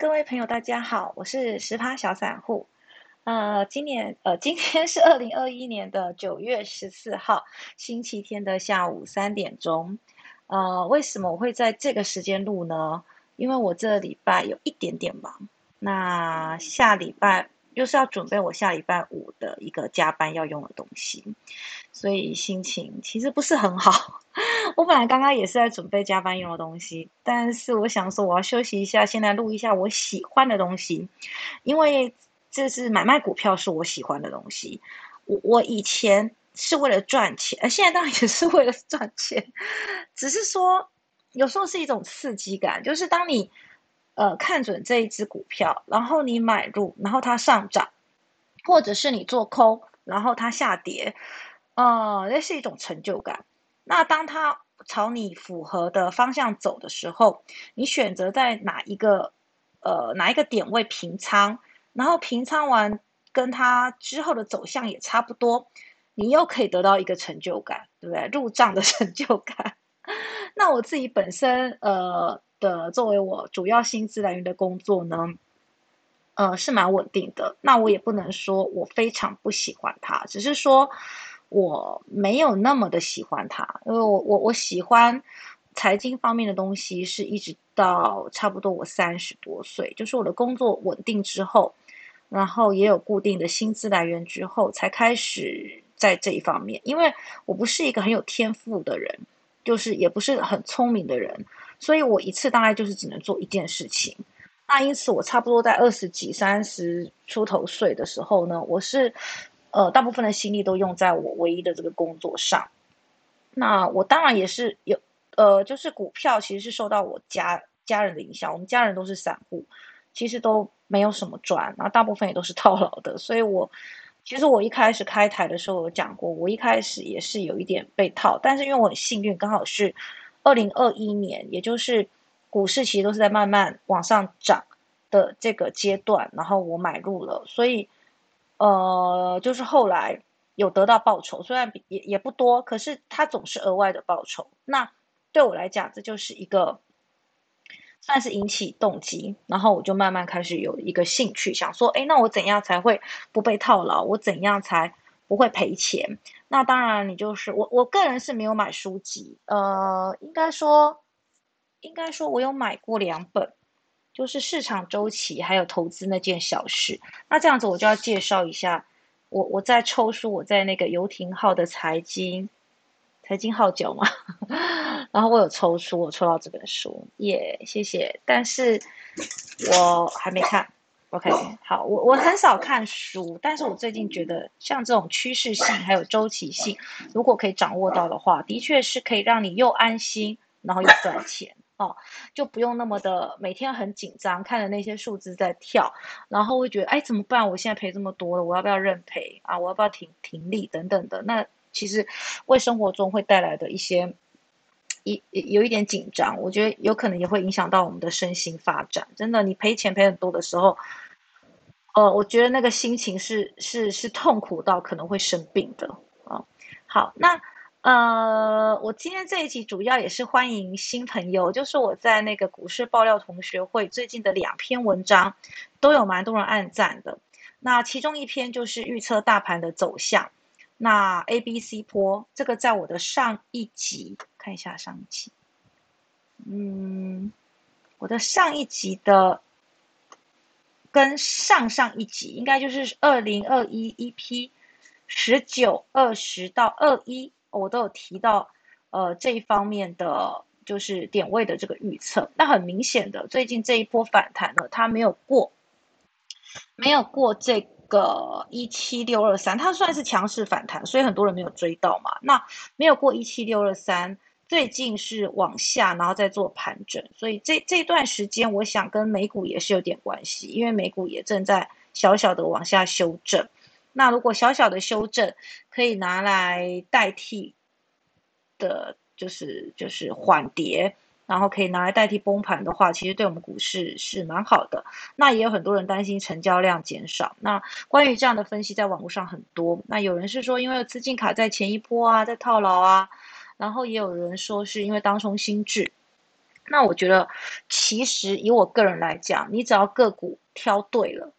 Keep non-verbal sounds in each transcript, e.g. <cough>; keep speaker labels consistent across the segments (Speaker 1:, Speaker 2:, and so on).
Speaker 1: 各位朋友，大家好，我是十趴小散户。呃，今年呃，今天是二零二一年的九月十四号，星期天的下午三点钟。呃，为什么我会在这个时间录呢？因为我这礼拜有一点点忙，那下礼拜又是要准备我下礼拜五的一个加班要用的东西，所以心情其实不是很好。<laughs> 我本来刚刚也是在准备加班用的东西，但是我想说我要休息一下，先来录一下我喜欢的东西，因为这是买卖股票是我喜欢的东西。我我以前是为了赚钱，呃，现在当然也是为了赚钱，只是说。有时候是一种刺激感，就是当你呃看准这一只股票，然后你买入，然后它上涨，或者是你做空，然后它下跌，呃，那是一种成就感。那当它朝你符合的方向走的时候，你选择在哪一个呃哪一个点位平仓，然后平仓完跟它之后的走向也差不多，你又可以得到一个成就感，对不对？入账的成就感。<laughs> 那我自己本身呃的作为我主要薪资来源的工作呢，呃是蛮稳定的。那我也不能说我非常不喜欢它，只是说我没有那么的喜欢它。因为我我我喜欢财经方面的东西，是一直到差不多我三十多岁，就是我的工作稳定之后，然后也有固定的薪资来源之后，才开始在这一方面。因为我不是一个很有天赋的人。就是也不是很聪明的人，所以我一次大概就是只能做一件事情。那因此，我差不多在二十几、三十出头岁的时候呢，我是呃大部分的心力都用在我唯一的这个工作上。那我当然也是有呃，就是股票其实是受到我家家人的影响，我们家人都是散户，其实都没有什么赚，然后大部分也都是套牢的，所以我。其实我一开始开台的时候有讲过，我一开始也是有一点被套，但是因为我很幸运，刚好是二零二一年，也就是股市其实都是在慢慢往上涨的这个阶段，然后我买入了，所以呃，就是后来有得到报酬，虽然也也不多，可是它总是额外的报酬。那对我来讲，这就是一个。算是引起动机，然后我就慢慢开始有一个兴趣，想说，哎，那我怎样才会不被套牢？我怎样才不会赔钱？那当然，你就是我，我个人是没有买书籍，呃，应该说，应该说我有买过两本，就是市场周期还有投资那件小事。那这样子，我就要介绍一下，我我在抽书，我在那个游艇号的财经。财经号角嘛，<laughs> 然后我有抽书，我抽到这本书，耶，谢谢。但是我还没看，OK，好，我我很少看书，但是我最近觉得像这种趋势性还有周期性，如果可以掌握到的话，的确是可以让你又安心，然后又赚钱哦，就不用那么的每天很紧张，看着那些数字在跳，然后会觉得哎怎么办？我现在赔这么多了，我要不要认赔啊？我要不要停停利等等的？那。其实，为生活中会带来的一些一有一点紧张，我觉得有可能也会影响到我们的身心发展。真的，你赔钱赔很多的时候，呃，我觉得那个心情是是是痛苦到可能会生病的啊。好，那呃，我今天这一集主要也是欢迎新朋友，就是我在那个股市爆料同学会最近的两篇文章都有蛮多人按赞的。那其中一篇就是预测大盘的走向。那 A、B、C 坡这个在我的上一集看一下上一集，嗯，我的上一集的跟上上一集应该就是二零二一 EP 十九二十到二一，我都有提到呃这一方面的就是点位的这个预测。那很明显的，最近这一波反弹呢，它没有过，没有过这。个一七六二三，它算是强势反弹，所以很多人没有追到嘛。那没有过一七六二三，最近是往下，然后再做盘整，所以这这段时间，我想跟美股也是有点关系，因为美股也正在小小的往下修正。那如果小小的修正可以拿来代替的，就是就是缓跌。然后可以拿来代替崩盘的话，其实对我们股市是蛮好的。那也有很多人担心成交量减少。那关于这样的分析，在网络上很多。那有人是说，因为资金卡在前一波啊，在套牢啊。然后也有人说，是因为当冲心智。那我觉得，其实以我个人来讲，你只要个股挑对了，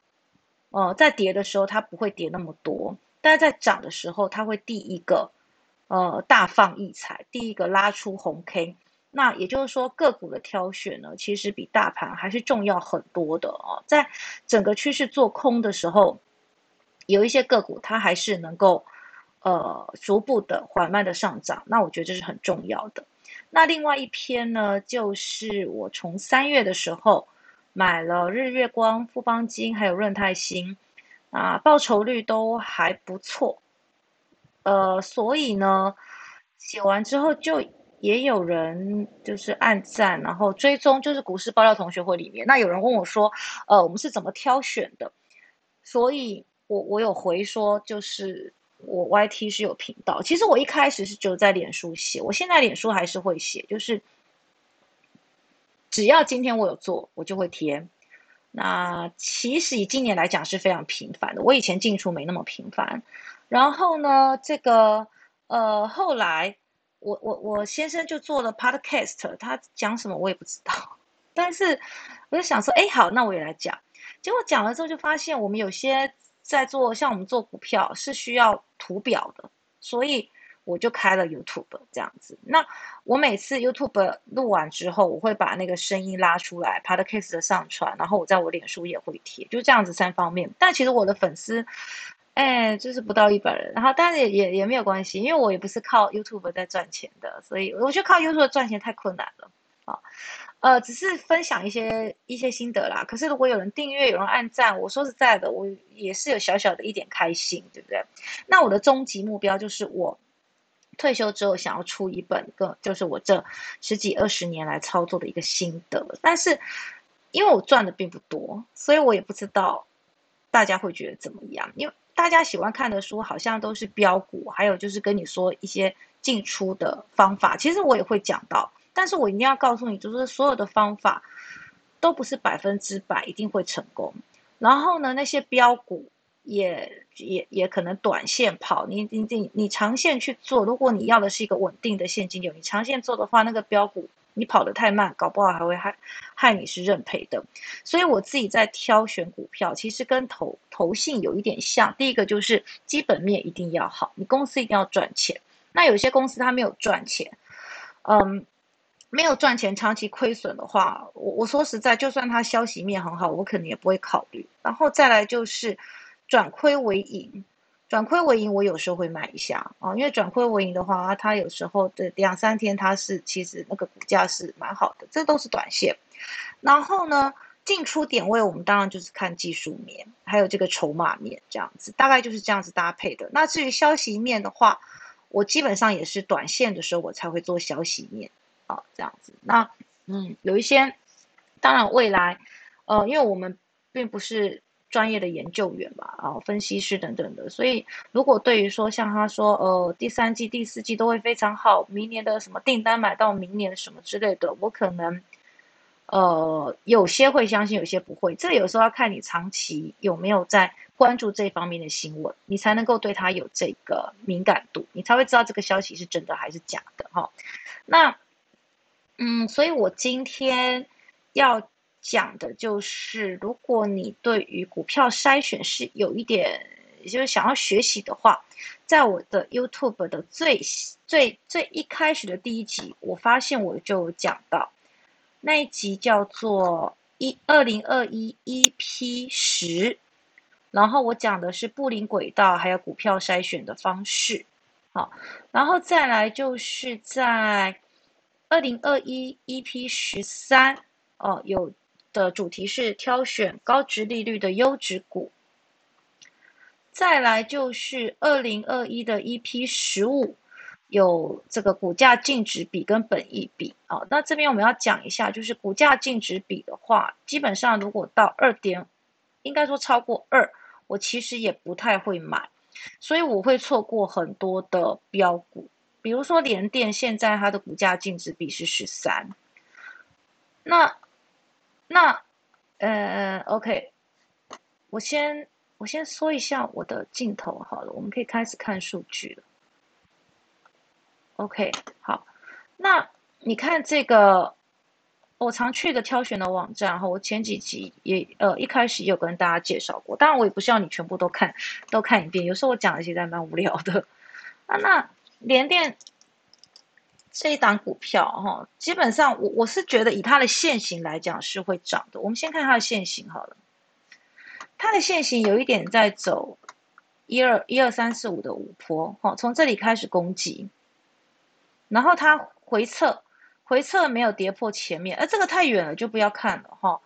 Speaker 1: 呃，在跌的时候它不会跌那么多，但是在涨的时候，它会第一个，呃，大放异彩，第一个拉出红 K。那也就是说，个股的挑选呢，其实比大盘还是重要很多的哦。在整个趋势做空的时候，有一些个股它还是能够，呃，逐步的缓慢的上涨。那我觉得这是很重要的。那另外一篇呢，就是我从三月的时候买了日月光、富邦金还有润泰新，啊，报酬率都还不错，呃，所以呢，写完之后就也有人就是按赞，然后追踪，就是股市爆料同学会里面，那有人问我说，呃，我们是怎么挑选的？所以我我有回说，就是。我 YT 是有频道，其实我一开始是只有在脸书写，我现在脸书还是会写，就是只要今天我有做，我就会贴。那其实以今年来讲是非常频繁的，我以前进出没那么频繁。然后呢，这个呃后来我我我先生就做了 Podcast，他讲什么我也不知道，但是我就想说，哎好，那我也来讲。结果讲了之后就发现我们有些。在做像我们做股票是需要图表的，所以我就开了 YouTube 这样子。那我每次 YouTube 录完之后，我会把那个声音拉出来，Podcast 的上传，然后我在我脸书也会贴，就这样子三方面。但其实我的粉丝，哎，就是不到一百人。然后，但是也也也没有关系，因为我也不是靠 YouTube 在赚钱的，所以我觉得靠 YouTube 赚钱太困难了啊。呃，只是分享一些一些心得啦。可是如果有人订阅，有人按赞，我说实在的，我也是有小小的一点开心，对不对？那我的终极目标就是我退休之后想要出一本，个就是我这十几二十年来操作的一个心得。但是因为我赚的并不多，所以我也不知道大家会觉得怎么样。因为大家喜欢看的书好像都是标股，还有就是跟你说一些进出的方法。其实我也会讲到。但是我一定要告诉你，就是所有的方法都不是百分之百一定会成功。然后呢，那些标股也也也可能短线跑，你你你你长线去做，如果你要的是一个稳定的现金流，你长线做的话，那个标股你跑得太慢，搞不好还会害害你是认赔的。所以我自己在挑选股票，其实跟投投信有一点像。第一个就是基本面一定要好，你公司一定要赚钱。那有些公司它没有赚钱，嗯。没有赚钱，长期亏损的话，我我说实在，就算它消息面很好，我可能也不会考虑。然后再来就是转亏为盈，转亏为盈，我有时候会买一下啊，因为转亏为盈的话，它有时候的两三天它是其实那个股价是蛮好的，这都是短线。然后呢，进出点位我们当然就是看技术面，还有这个筹码面这样子，大概就是这样子搭配的。那至于消息面的话，我基本上也是短线的时候我才会做消息面。这样子，那嗯，有一些，当然未来，呃，因为我们并不是专业的研究员嘛，啊，分析师等等的，所以如果对于说像他说，呃，第三季、第四季都会非常好，明年的什么订单买到明年什么之类的，我可能，呃，有些会相信，有些不会，这有时候要看你长期有没有在关注这方面的新闻，你才能够对他有这个敏感度，你才会知道这个消息是真的还是假的，哈，那。嗯，所以我今天要讲的就是，如果你对于股票筛选是有一点，就是想要学习的话，在我的 YouTube 的最最最一开始的第一集，我发现我就讲到那一集叫做一二零二一 EP 十，然后我讲的是布林轨道还有股票筛选的方式，好，然后再来就是在。二零二一 EP 十三哦，有的主题是挑选高值利率的优质股。再来就是二零二一的 EP 十五，有这个股价净值比跟本益比啊。那这边我们要讲一下，就是股价净值比的话，基本上如果到二点，应该说超过二，我其实也不太会买，所以我会错过很多的标股。比如说联电现在它的股价净值比是十三，那那呃，OK，我先我先说一下我的镜头好了，我们可以开始看数据了。OK，好，那你看这个我常去的挑选的网站，哈，我前几集也呃一开始有跟大家介绍过，当然我也不需要你全部都看都看一遍，有时候我讲的其实还蛮无聊的 <laughs> 啊。那联电这一档股票，哈，基本上我我是觉得以它的线型来讲是会涨的。我们先看它的线型好了，它的线型有一点在走一二一二三四五的五坡，哈，从这里开始攻击，然后它回撤。回撤没有跌破前面，而这个太远了就不要看了哈。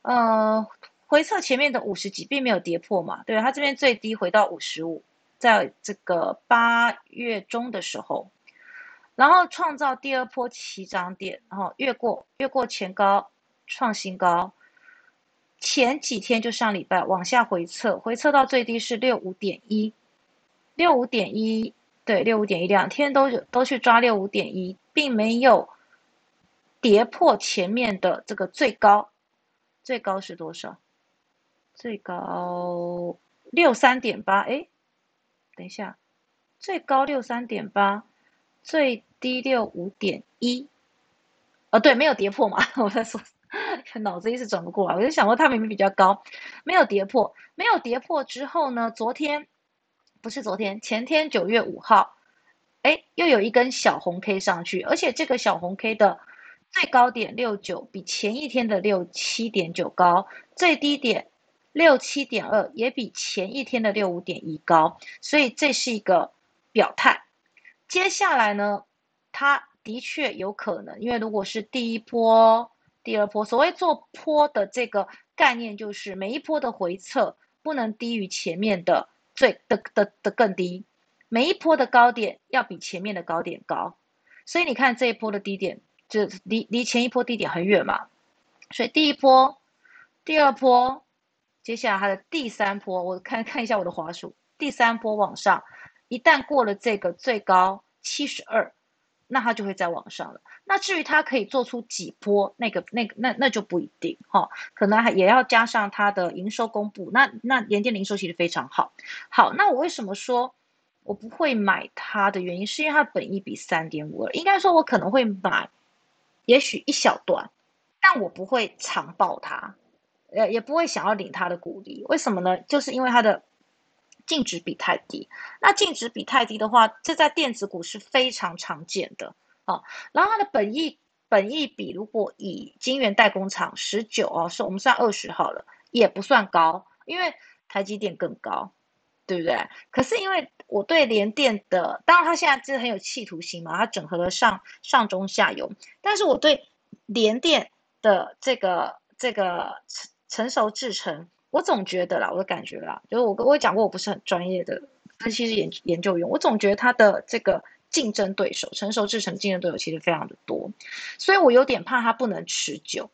Speaker 1: 呃，回撤前面的五十几并没有跌破嘛，对它这边最低回到五十五，在这个八月中的时候，然后创造第二波起涨点，然后越过越过前高创新高，前几天就上礼拜往下回撤，回撤到最低是六五点一，六五点一，对，六五点一，两天都都去抓六五点一，并没有。跌破前面的这个最高，最高是多少？最高六三点八。哎，等一下，最高六三点八，最低六五点一。哦，对，没有跌破嘛。<laughs> 我在说，脑子一直转不过来。我就想说，它明明比较高，没有跌破。没有跌破之后呢？昨天不是昨天，前天九月五号，哎，又有一根小红 K 上去，而且这个小红 K 的。最高点六九比前一天的六七点九高，最低点六七点二也比前一天的六五点一高，所以这是一个表态。接下来呢，它的确有可能，因为如果是第一波、第二波，所谓做坡的这个概念，就是每一波的回撤不能低于前面的最的的的更低，每一波的高点要比前面的高点高，所以你看这一波的低点。就离离前一波低点很远嘛，所以第一波、第二波，接下来它的第三波，我看看一下我的滑数，第三波往上，一旦过了这个最高七十二，那它就会再往上了。那至于它可以做出几波，那个、那个、那那就不一定哈，可能还也要加上它的营收公布。那那联电营收其实非常好，好，那我为什么说我不会买它的原因，是因为它本益比三点五二，应该说我可能会买。也许一小段，但我不会长抱它，呃，也不会想要领它的股利。为什么呢？就是因为它的净值比太低。那净值比太低的话，这在电子股是非常常见的啊。然后它的本益本益比，如果以晶圆代工厂十九哦，是我们算二十好了，也不算高，因为台积电更高。对不对？可是因为我对联电的，当然它现在是很有企图心嘛，它整合了上上中下游。但是我对联电的这个这个成熟制成，我总觉得啦，我的感觉啦，就是我跟我也讲过，我不是很专业的分析师研研究员，我总觉得它的这个竞争对手，成熟制成竞争对手其实非常的多，所以我有点怕它不能持久。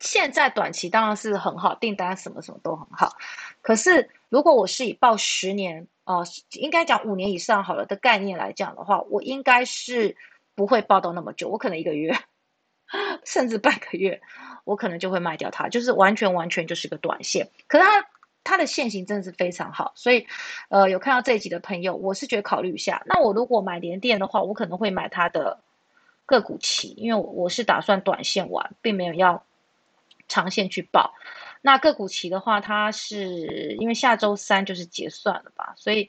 Speaker 1: 现在短期当然是很好，订单什么什么都很好。可是如果我是以报十年哦，应该讲五年以上好了的概念来讲的话，我应该是不会报到那么久。我可能一个月，<laughs> 甚至半个月，我可能就会卖掉它，就是完全完全就是个短线。可是它它的线型真的是非常好，所以呃，有看到这一集的朋友，我是觉得考虑一下。那我如果买联电的话，我可能会买它的个股期，因为我我是打算短线玩，并没有要。长线去报，那个股期的话，它是因为下周三就是结算了吧，所以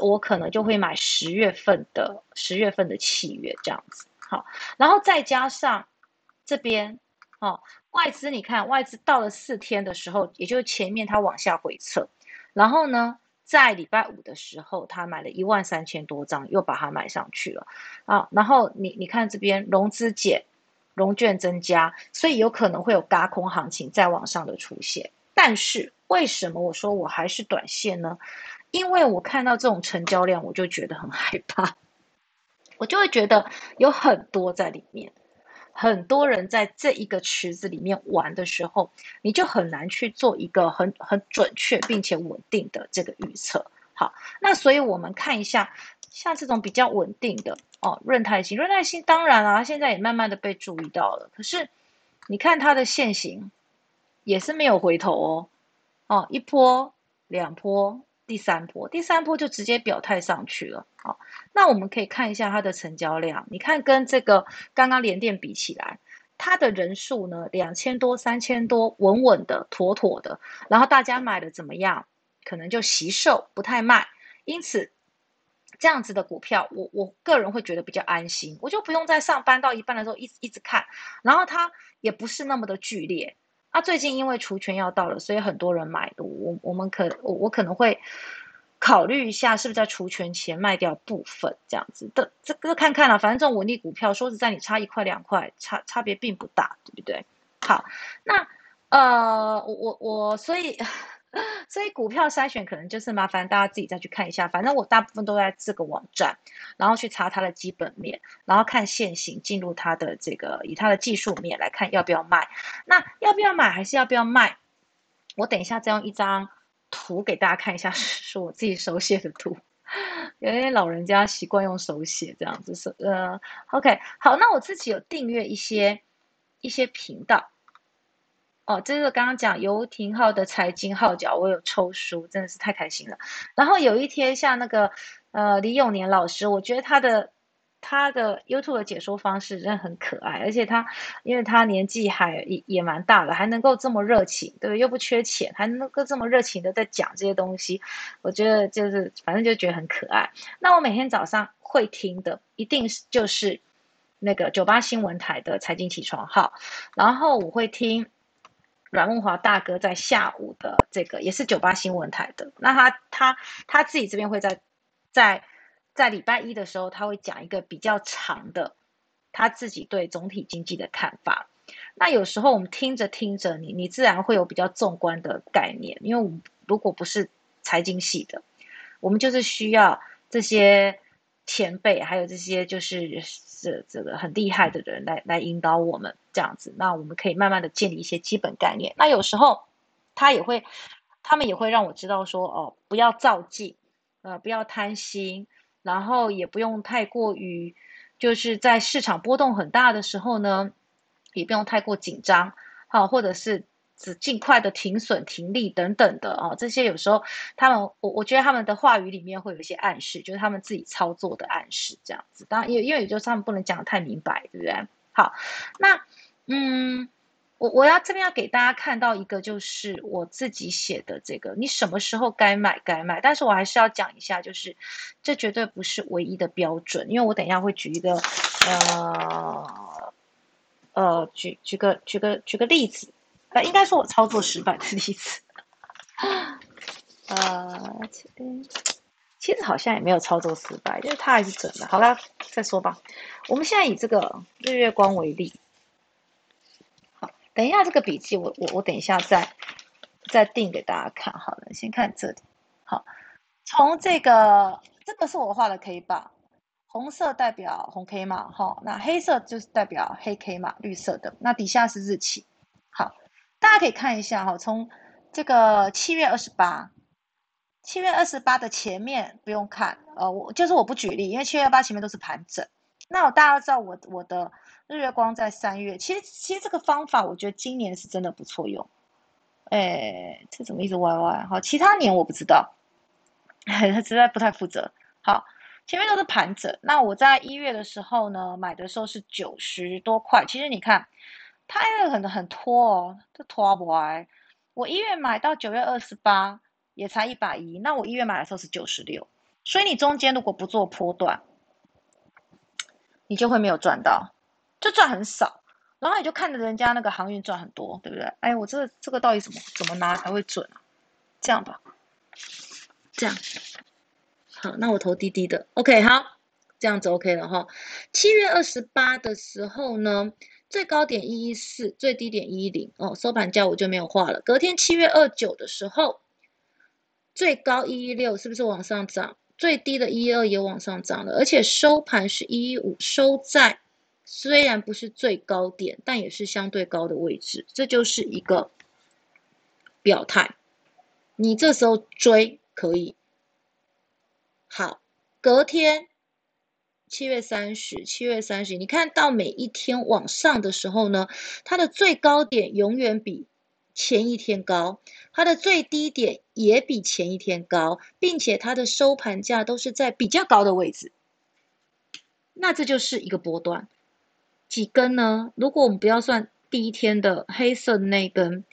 Speaker 1: 我可能就会买十月份的十月份的契约这样子，好，然后再加上这边哦，外资你看外资到了四天的时候，也就是前面它往下回撤，然后呢，在礼拜五的时候，他买了一万三千多张，又把它买上去了啊，然后你你看这边融资减。融券增加，所以有可能会有嘎空行情在往上的出现。但是为什么我说我还是短线呢？因为我看到这种成交量，我就觉得很害怕，<laughs> 我就会觉得有很多在里面，很多人在这一个池子里面玩的时候，你就很难去做一个很很准确并且稳定的这个预测。好，那所以我们看一下。像这种比较稳定的哦，润泰新，润泰新当然啊，现在也慢慢的被注意到了。可是你看它的线型也是没有回头哦，哦，一波、两波、第三波，第三波就直接表态上去了。好，那我们可以看一下它的成交量，你看跟这个刚刚连电比起来，它的人数呢两千多、三千多，稳稳的、妥妥的，然后大家买的怎么样？可能就惜售，不太卖，因此。这样子的股票，我我个人会觉得比较安心，我就不用在上班到一半的时候一直一直看，然后它也不是那么的剧烈。那最近因为除权要到了，所以很多人买，我我们可我我可能会考虑一下，是不是在除权前卖掉部分这样子的，这个看看了，反正这种稳定股票，说实在，你差一块两块，差差别并不大，对不对？好，那呃，我我我所以。<laughs> 所以股票筛选可能就是麻烦大家自己再去看一下，反正我大部分都在这个网站，然后去查它的基本面，然后看现行进入它的这个以它的技术面来看要不要卖。那要不要买还是要不要卖？我等一下再用一张图给大家看一下，<laughs> 是我自己手写的图，有些老人家习惯用手写这样子是呃，OK 好，那我自己有订阅一些一些频道。哦，这个刚刚讲游艇号的财经号角，我有抽书，真的是太开心了。然后有一天，像那个呃李永年老师，我觉得他的他的 YouTube 的解说方式真的很可爱，而且他因为他年纪还也也蛮大了，还能够这么热情，对，又不缺钱，还能够这么热情的在讲这些东西，我觉得就是反正就觉得很可爱。那我每天早上会听的，一定是就是那个九八新闻台的财经起床号，然后我会听。阮梦华大哥在下午的这个也是九八新闻台的，那他他他自己这边会在在在礼拜一的时候，他会讲一个比较长的他自己对总体经济的看法。那有时候我们听着听着，你你自然会有比较纵观的概念，因为我们如果不是财经系的，我们就是需要这些前辈，还有这些就是。这这个很厉害的人来来引导我们这样子，那我们可以慢慢的建立一些基本概念。那有时候他也会，他们也会让我知道说，哦，不要造进，呃，不要贪心，然后也不用太过于，就是在市场波动很大的时候呢，也不用太过紧张，好，或者是。只尽快的停损、停利等等的啊，这些有时候他们，我我觉得他们的话语里面会有一些暗示，就是他们自己操作的暗示这样子。当然，因因为也就是他们不能讲的太明白，对不对？好，那嗯，我我要这边要给大家看到一个，就是我自己写的这个，你什么时候该买该卖，但是我还是要讲一下，就是这绝对不是唯一的标准，因为我等一下会举一个呃呃举举个举个举个例子。呃，应该说我操作失败的例子，<laughs> 呃，其实好像也没有操作失败，因为它还是准的。好了，再说吧。我们现在以这个日月光为例，好，等一下这个笔记我我我等一下再再定给大家看。好了，先看这里。好，从这个这个是我画的 K 棒，红色代表红 K 嘛，哈，那黑色就是代表黑 K 嘛，绿色的。那底下是日期。大家可以看一下哈，从这个七月二十八，七月二十八的前面不用看，呃，我就是我不举例，因为七月二十八前面都是盘整。那我大家知道我我的日月光在三月，其实其实这个方法我觉得今年是真的不错用。哎，这怎么一直歪歪？好，其他年我不知道，他 <laughs> 实在不太负责。好，前面都是盘整。那我在一月的时候呢，买的时候是九十多块。其实你看。它也很很拖哦，这拖不来。我一月买到九月二十八，也才一百一。那我一月买的时候是九十六，所以你中间如果不做波段，你就会没有赚到，就赚很少。然后你就看着人家那个航运赚很多，对不对？哎，我这这个到底怎么怎么拿才会准啊？这样吧，这样。好，那我投滴滴的，OK，好，这样子 OK 了哈。七月二十八的时候呢？最高点一一四，最低点一一零哦，收盘价我就没有画了。隔天七月二九的时候，最高一一六，是不是往上涨？最低的一一二也往上涨了，而且收盘是一一五，收在虽然不是最高点，但也是相对高的位置，这就是一个表态。你这时候追可以。好，隔天。七月三十，七月三十，你看到每一天往上的时候呢，它的最高点永远比前一天高，它的最低点也比前一天高，并且它的收盘价都是在比较高的位置。那这就是一个波段。几根呢？如果我们不要算第一天的黑色的那根，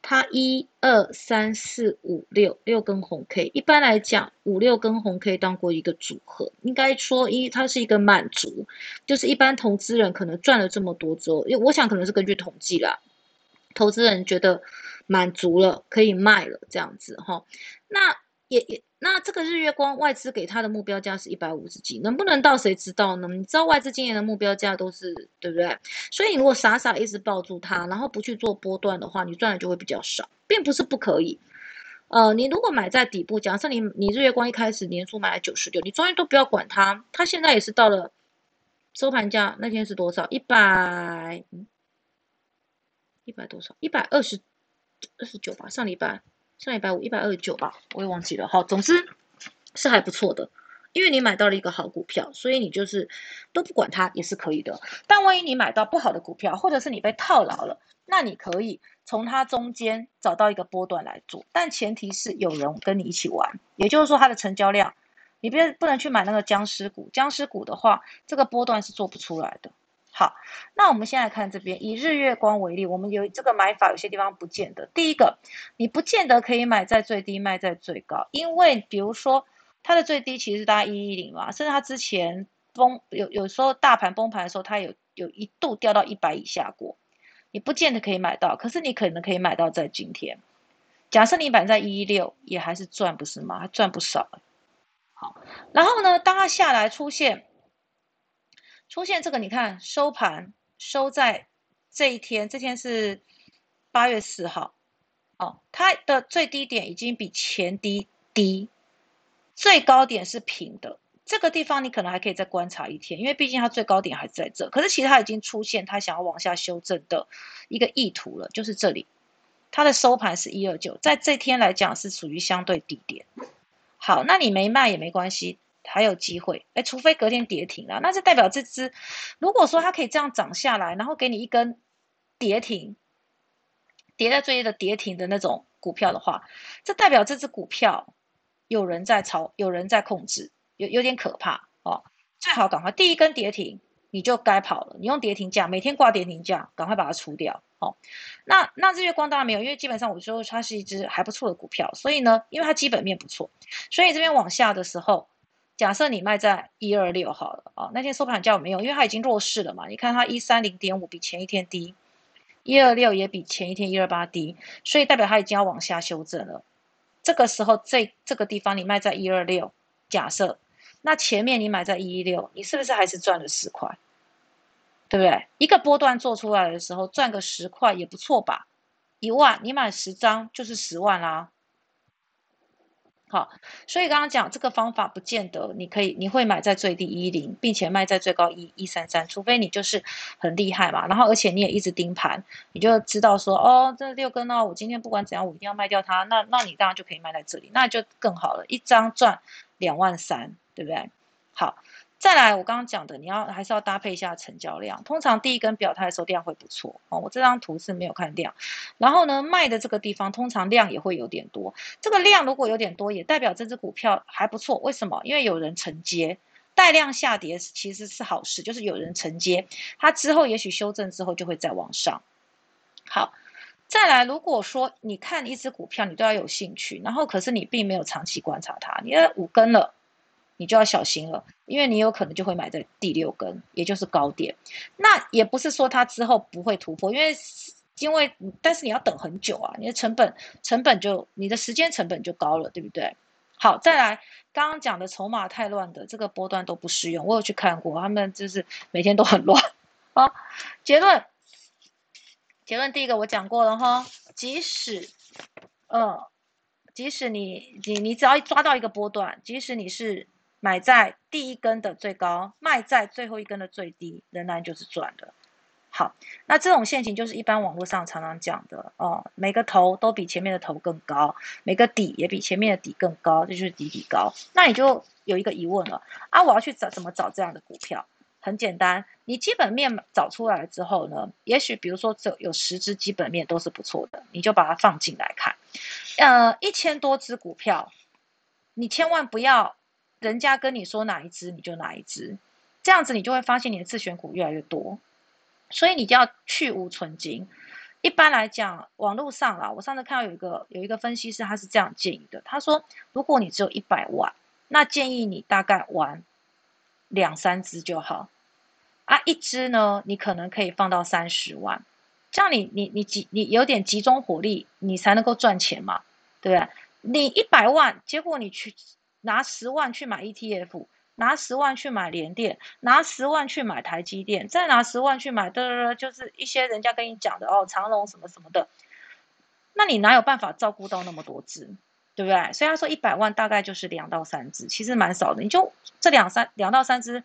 Speaker 1: 它一二三四五六六根红 K，一般来讲五六根红 K 当过一个组合，应该说一它是一个满足，就是一般投资人可能赚了这么多之后，因为我想可能是根据统计啦，投资人觉得满足了可以卖了这样子哈，那也也。那这个日月光外资给他的目标价是一百五十几，能不能到谁知道呢？你知道外资今年的目标价都是对不对？所以你如果傻傻一直抱住它，然后不去做波段的话，你赚的就会比较少，并不是不可以。呃，你如果买在底部，假设你你日月光一开始年初买了九十六，你中间都不要管它，它现在也是到了收盘价那天是多少？一百，一百多少？一百二十二十九吧，上礼拜。上一百五一百二十九吧，我也忘记了。好，总之是还不错的，因为你买到了一个好股票，所以你就是都不管它也是可以的。但万一你买到不好的股票，或者是你被套牢了，那你可以从它中间找到一个波段来做，但前提是有人跟你一起玩，也就是说它的成交量，你别不能去买那个僵尸股，僵尸股的话，这个波段是做不出来的。好，那我们先来看这边，以日月光为例，我们有这个买法，有些地方不见得。第一个，你不见得可以买在最低，卖在最高，因为比如说它的最低其实是大概一一零嘛，甚至它之前崩有有时候大盘崩盘的时候，它有有一度掉到一百以下过，你不见得可以买到，可是你可能可以买到在今天。假设你买在一一六，也还是赚不是吗？还赚不少。好，然后呢，当它下来出现。出现这个，你看收盘收在这一天，这天是八月四号，哦，它的最低点已经比前低低，最高点是平的。这个地方你可能还可以再观察一天，因为毕竟它最高点还在这。可是其实它已经出现它想要往下修正的一个意图了，就是这里，它的收盘是一二九，在这天来讲是属于相对低点。好，那你没卖也没关系。还有机会，哎，除非隔天跌停了，那就代表这只，如果说它可以这样涨下来，然后给你一根跌停，跌在最低的跌停的那种股票的话，这代表这只股票有人在操，有人在控制，有有点可怕哦。最好赶快第一根跌停，你就该跑了。你用跌停价，每天挂跌停价，赶快把它出掉哦。那那日月光当然没有，因为基本上我说它是一只还不错的股票，所以呢，因为它基本面不错，所以这边往下的时候。假设你卖在一二六好了啊，那天收盘价没有，因为它已经弱势了嘛。你看它一三零点五比前一天低，一二六也比前一天一二八低，所以代表它已经要往下修正了。这个时候这这个地方你卖在一二六，假设那前面你买在一一六，你是不是还是赚了十块？对不对？一个波段做出来的时候赚个十块也不错吧？一万你买十张就是十万啦。好，所以刚刚讲这个方法不见得你可以，你会买在最低一零，并且卖在最高一一三三，除非你就是很厉害嘛。然后而且你也一直盯盘，你就知道说哦，这六根呢，我今天不管怎样，我一定要卖掉它。那那你当然就可以卖在这里，那就更好了，一张赚两万三，对不对？好。再来，我刚刚讲的，你要还是要搭配一下成交量。通常第一根表态的时候量会不错哦。我这张图是没有看量，然后呢，卖的这个地方通常量也会有点多。这个量如果有点多，也代表这只股票还不错。为什么？因为有人承接，带量下跌其实是好事，就是有人承接，它之后也许修正之后就会再往上。好，再来，如果说你看一只股票，你都要有兴趣，然后可是你并没有长期观察它，你五根了。你就要小心了，因为你有可能就会买在第六根，也就是高点。那也不是说它之后不会突破，因为因为但是你要等很久啊，你的成本成本就你的时间成本就高了，对不对？好，再来刚刚讲的筹码太乱的这个波段都不适用，我有去看过，他们就是每天都很乱。好，结论结论第一个我讲过了哈，即使嗯，即使你你你只要抓到一个波段，即使你是。买在第一根的最高，卖在最后一根的最低，仍然就是赚的。好，那这种现形就是一般网络上常常讲的哦，每个头都比前面的头更高，每个底也比前面的底更高，这就是底底高。那你就有一个疑问了啊，我要去找怎么找这样的股票？很简单，你基本面找出来之后呢，也许比如说有有十只基本面都是不错的，你就把它放进来看。呃，一千多只股票，你千万不要。人家跟你说哪一只你就哪一只，这样子你就会发现你的自选股越来越多，所以你就要去无存金。一般来讲，网络上啦，我上次看到有一个有一个分析师，他是这样建议的。他说，如果你只有一百万，那建议你大概玩两三只就好。啊，一只呢，你可能可以放到三十万，这样你你你集你有点集中火力，你才能够赚钱嘛，对不对？你一百万，结果你去拿十万去买 ETF。拿十万去买联电，拿十万去买台积电，再拿十万去买的，就是一些人家跟你讲的哦，长隆什么什么的，那你哪有办法照顾到那么多只，对不对？所以他说一百万大概就是两到三只，其实蛮少的。你就这两三两到三只，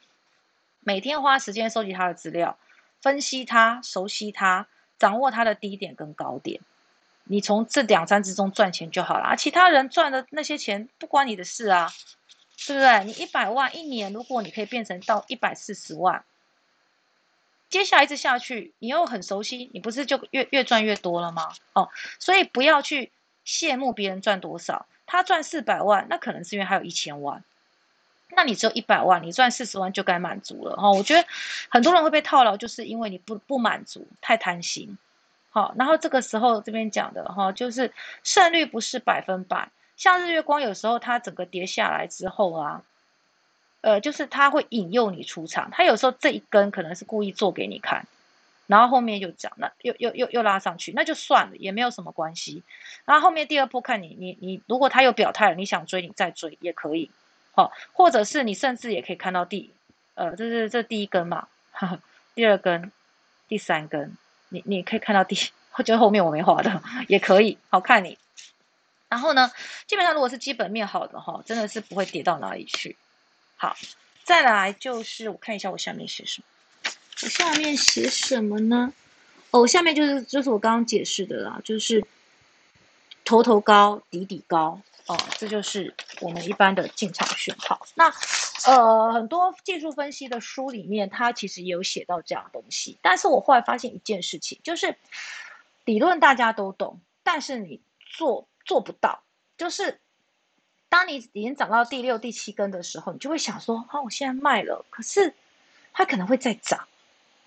Speaker 1: 每天花时间收集它的资料，分析它，熟悉它，掌握它的低点跟高点，你从这两三只中赚钱就好了啊。其他人赚的那些钱不关你的事啊。对不对？你一百万一年，如果你可以变成到一百四十万，接下来一直下去，你又很熟悉，你不是就越越赚越多了吗？哦，所以不要去羡慕别人赚多少，他赚四百万，那可能是因为还有一千万，那你只有一百万，你赚四十万就该满足了。哈，我觉得很多人会被套牢，就是因为你不不满足，太贪心。好，然后这个时候这边讲的哈，就是胜率不是百分百。像日月光，有时候它整个跌下来之后啊，呃，就是它会引诱你出场。它有时候这一根可能是故意做给你看，然后后面就涨，那又又又又拉上去，那就算了，也没有什么关系。然后后面第二波看你，你你如果它有表态了，你想追你再追也可以，好，或者是你甚至也可以看到第，呃，这是这第一根嘛，<laughs> 第二根，第三根，你你可以看到底，<laughs> 就后面我没画的也可以，好看你。然后呢，基本上如果是基本面好的哈，真的是不会跌到哪里去。好，再来就是我看一下我下面写什么，我下面写什么呢？哦，下面就是就是我刚刚解释的啦，就是头头高底底高哦，这就是我们一般的进场讯号。那呃，很多技术分析的书里面，它其实也有写到这样东西。但是我后来发现一件事情，就是理论大家都懂，但是你做。做不到，就是当你已经涨到第六、第七根的时候，你就会想说：好，我现在卖了，可是它可能会再涨。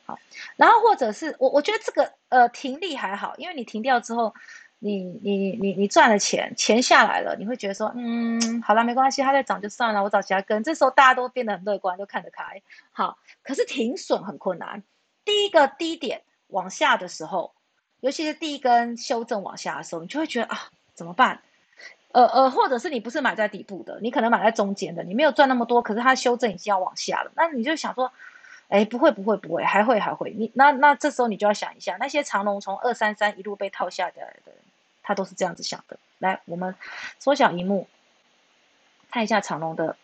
Speaker 1: 好，然后或者是我，我觉得这个呃停利还好，因为你停掉之后，你你你你赚了钱，钱下来了，你会觉得说：嗯，好了，没关系，它在涨就算了，我找其他根。这时候大家都变得很乐观，都看得开。好，可是停损很困难。第一个低点往下的时候，尤其是第一根修正往下的时候，你就会觉得啊。怎么办？呃呃，或者是你不是买在底部的，你可能买在中间的，你没有赚那么多，可是它修正已经要往下了，那你就想说，哎，不会不会不会，还会还会，你那那这时候你就要想一下，那些长龙从二三三一路被套下来的人，他都是这样子想的。来，我们缩小荧幕，看一下长龙的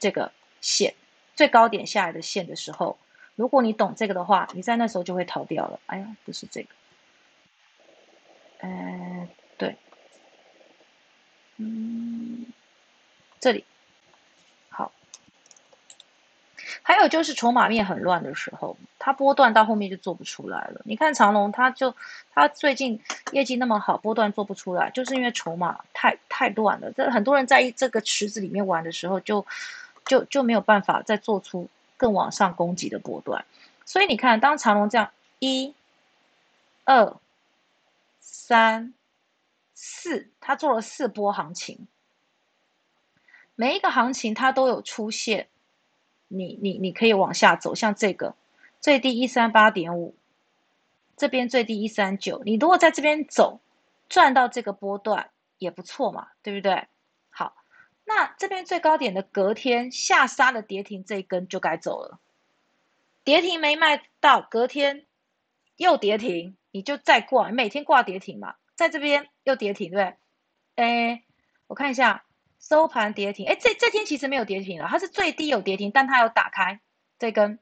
Speaker 1: 这个线，最高点下来的线的时候，如果你懂这个的话，你在那时候就会逃掉了。哎呀，不是这个，呃，对。嗯，这里好，还有就是筹码面很乱的时候，它波段到后面就做不出来了。你看长隆，它就它最近业绩那么好，波段做不出来，就是因为筹码太太乱了。这很多人在这个池子里面玩的时候，就就就没有办法再做出更往上攻击的波段。所以你看，当长隆这样一、二、三。四，它做了四波行情，每一个行情它都有出现，你你你可以往下走，像这个最低一三八点五，这边最低一三九，你如果在这边走，赚到这个波段也不错嘛，对不对？好，那这边最高点的隔天下杀的跌停这一根就该走了，跌停没卖到，隔天又跌停，你就再挂，每天挂跌停嘛。在这边又跌停，对不对？哎，我看一下收盘跌停。哎，这这天其实没有跌停了，它是最低有跌停，但它有打开这根，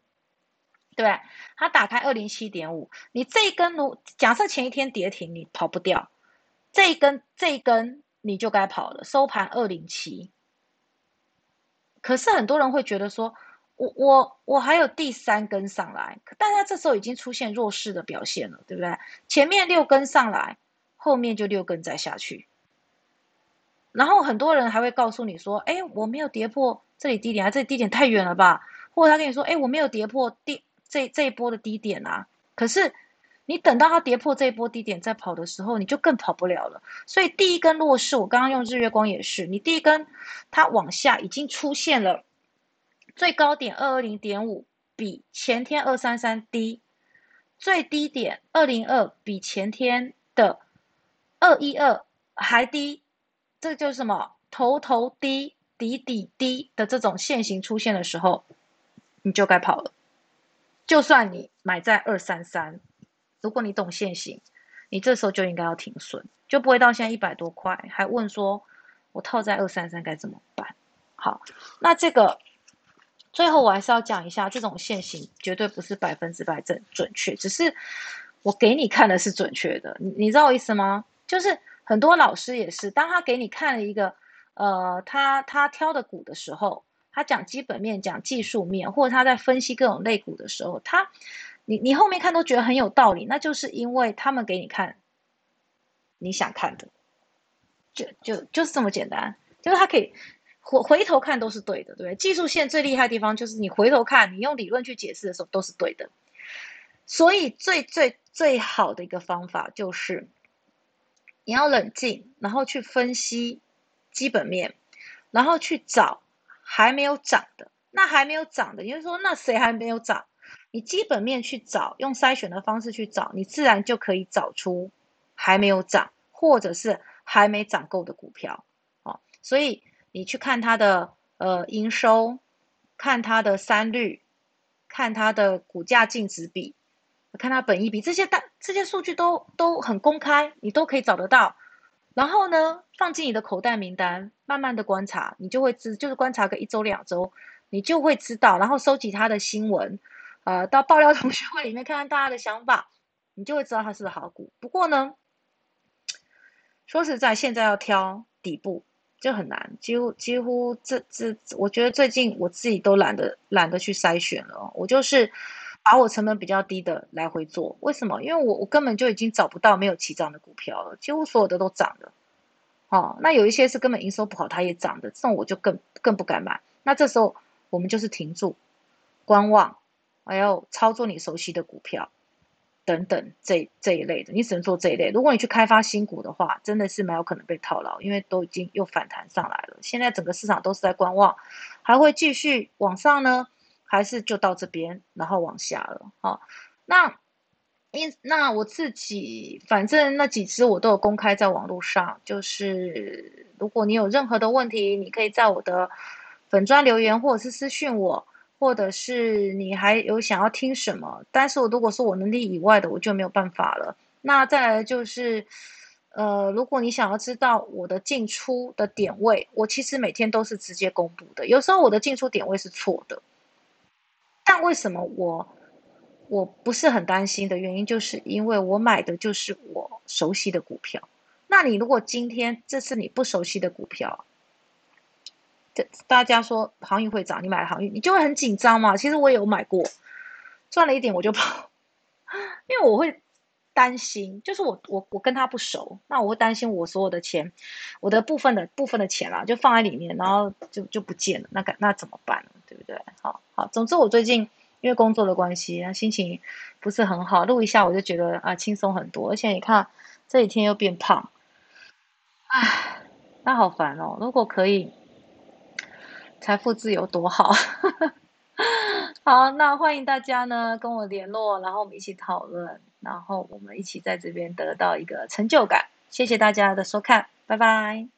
Speaker 1: 对它打开二零七点五。你这一根，如假设前一天跌停，你跑不掉。这一根，这一根你就该跑了。收盘二零七。可是很多人会觉得说，我我我还有第三根上来，大家这时候已经出现弱势的表现了，对不对？前面六根上来。后面就六根再下去，然后很多人还会告诉你说：“哎，我没有跌破这里低点啊，这里低点太远了吧？”或者他跟你说：“哎，我没有跌破低这这一波的低点啊。”可是你等到它跌破这一波低点再跑的时候，你就更跑不了了。所以第一根弱势，我刚刚用日月光也是，你第一根它往下已经出现了最高点二二零点五，比前天二三三低，最低点二零二比前天的二一二还低，这就是什么？头头低。底底低的这种线型出现的时候，你就该跑了。就算你买在二三三，如果你懂线型，你这时候就应该要停损，就不会到现在一百多块还问说我套在二三三该怎么办？好，那这个最后我还是要讲一下，这种线型绝对不是百分之百正准确，只是我给你看的是准确的。你你知道我意思吗？就是很多老师也是，当他给你看了一个。呃，他他挑的股的时候，他讲基本面、讲技术面，或者他在分析各种类股的时候，他，你你后面看都觉得很有道理，那就是因为他们给你看你想看的，就就就是这么简单，就是他可以回回头看都是对的，对不对？技术线最厉害的地方就是你回头看，你用理论去解释的时候都是对的，所以最最最好的一个方法就是你要冷静，然后去分析。基本面，然后去找还没有涨的，那还没有涨的，也就说，那谁还没有涨？你基本面去找，用筛选的方式去找，你自然就可以找出还没有涨，或者是还没涨够的股票。哦，所以你去看它的呃营收，看它的三率，看它的股价净值比，看它本益比，这些大这些数据都都很公开，你都可以找得到。然后呢，放进你的口袋名单，慢慢的观察，你就会知，就是观察个一周两周，你就会知道。然后收集他的新闻，呃，到爆料同学会里面看看大家的想法，你就会知道它是好股。不过呢，说实在，现在要挑底部就很难，几乎几乎这这，我觉得最近我自己都懒得懒得去筛选了，我就是。把我成本比较低的来回做，为什么？因为我我根本就已经找不到没有起涨的股票了，几乎所有的都涨了。哦，那有一些是根本营收不好，它也涨的，这种我就更更不敢买。那这时候我们就是停住、观望，还有操作你熟悉的股票等等这这一类的，你只能做这一类。如果你去开发新股的话，真的是蛮有可能被套牢，因为都已经又反弹上来了。现在整个市场都是在观望，还会继续往上呢？还是就到这边，然后往下了。好，那因那我自己反正那几只我都有公开在网络上，就是如果你有任何的问题，你可以在我的粉砖留言，或者是私讯我，或者是你还有想要听什么，但是我如果说我能力以外的，我就没有办法了。那再来就是，呃，如果你想要知道我的进出的点位，我其实每天都是直接公布的，有时候我的进出点位是错的。但为什么我我不是很担心的原因，就是因为我买的就是我熟悉的股票。那你如果今天这是你不熟悉的股票，这大家说航运会涨，你买了航运，你就会很紧张嘛。其实我有买过，赚了一点我就跑，<laughs> 因为我会担心，就是我我我跟他不熟，那我会担心我所有的钱，我的部分的部分的钱啦，就放在里面，然后就就不见了，那该那怎么办？对不对？好好，总之我最近因为工作的关系，心情不是很好，录一下我就觉得啊轻松很多，而且你看这几天又变胖，唉，那好烦哦。如果可以财富自由多好。<laughs> 好，那欢迎大家呢跟我联络，然后我们一起讨论，然后我们一起在这边得到一个成就感。谢谢大家的收看，拜拜。